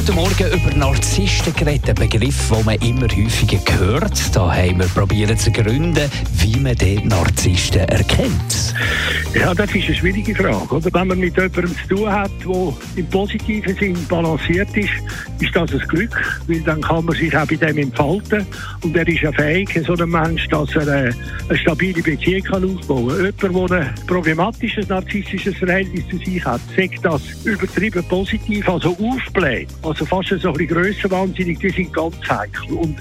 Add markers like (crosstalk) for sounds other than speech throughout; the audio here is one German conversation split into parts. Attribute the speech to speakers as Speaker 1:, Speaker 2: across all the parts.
Speaker 1: heute Morgen über Narzissten geredet, einen Begriff, den man immer häufiger hört. Da haben wir probiert zu gründen, wie man den Narzissten erkennt.
Speaker 2: Ja, das ist eine schwierige Frage. Oder? Wenn man mit jemandem zu tun hat, der im positiven Sinn balanciert ist, ist das ein Glück, weil dann kann man sich auch bei dem entfalten. Und er ist ja fähig, so ein Mensch, dass er eine, eine stabile Beziehung kann aufbauen kann. Jemand, der ein problematisches, narzisstisches Verhältnis zu sich hat, sagt das übertrieben positiv, also aufbläht, also fast so ein bisschen grössenwahnsinnig, die sind ganz heikel. Und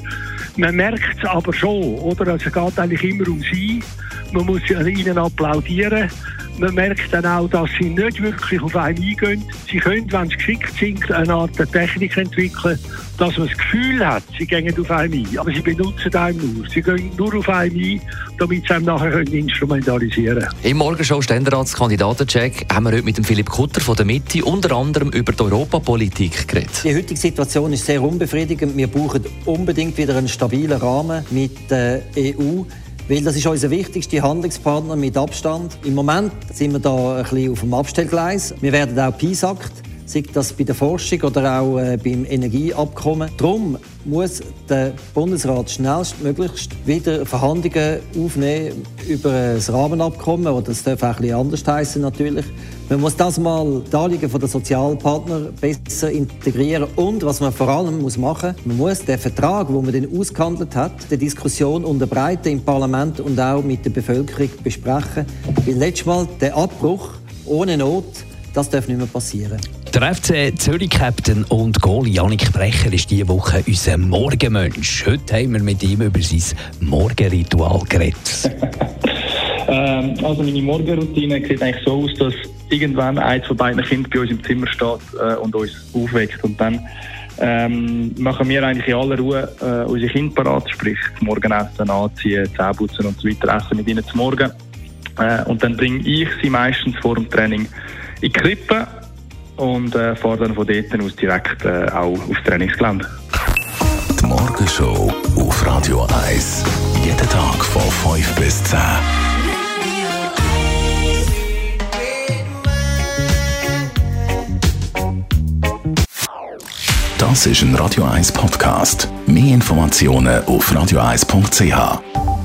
Speaker 2: man merkt es aber schon, oder? Also es geht eigentlich immer um sie. Man muss ihnen applaudieren. Man merkt dann auch, dass sie nicht wirklich auf einen eingehen. Sie können, wenn sie geschickt sind, eine Art Technik entwickeln, dass man das Gefühl hat, sie gehen auf einen ein. Aber sie benutzen einen nur. Sie gehen nur auf einen ein, damit sie einem nachher können instrumentalisieren können.
Speaker 1: Im Morgenshow Ständeratskandidatencheck haben wir heute mit dem Philipp Kutter von der Mitte unter anderem über die Europapolitik geredet.
Speaker 3: Die heutige Situation ist sehr unbefriedigend. Wir brauchen unbedingt wieder einen stabilen Rahmen mit der EU. Weil das ist unser wichtigster Handlungspartner mit Abstand. Im Moment sind wir da ein bisschen auf dem Abstellgleis. Wir werden auch piesackt sei das bei der Forschung oder auch äh, beim Energieabkommen. Darum muss der Bundesrat schnellstmöglichst wieder Verhandlungen aufnehmen über ein Rahmenabkommen, oder das darf auch ein bisschen anders heißen natürlich. Man muss das mal die Anliegen der Sozialpartner besser integrieren und was man vor allem muss machen, man muss den Vertrag, wo man den ausgehandelt hat, der Diskussion unterbreiten im Parlament und auch mit der Bevölkerung besprechen, weil letztes Mal der Abbruch ohne Not das darf nicht mehr passieren.
Speaker 1: Der FC Zürich-Captain und Goalie Janik Brecher ist diese Woche unser Morgenmensch. Heute haben wir mit ihm über sein Morgenritual geredet. (laughs)
Speaker 4: ähm, also meine Morgenroutine sieht eigentlich so aus, dass irgendwann eins von beiden Kindern bei uns im Zimmer steht äh, und uns aufweckt. Und dann ähm, machen wir eigentlich in aller Ruhe äh, unsere Kinder parat, sprich das Morgenessen anziehen, Zähneputzen und so weiter, essen mit ihnen zum Morgen. Äh, und dann bringe ich sie meistens vor dem Training in die Krippe und äh, fahre dann von dort aus direkt äh, auch aufs Trainingsgelände.
Speaker 5: Die Morgenshow auf Radio 1. Jeden Tag von 5 bis 10. Das ist ein Radio 1 Podcast. Mehr Informationen auf radio1.ch.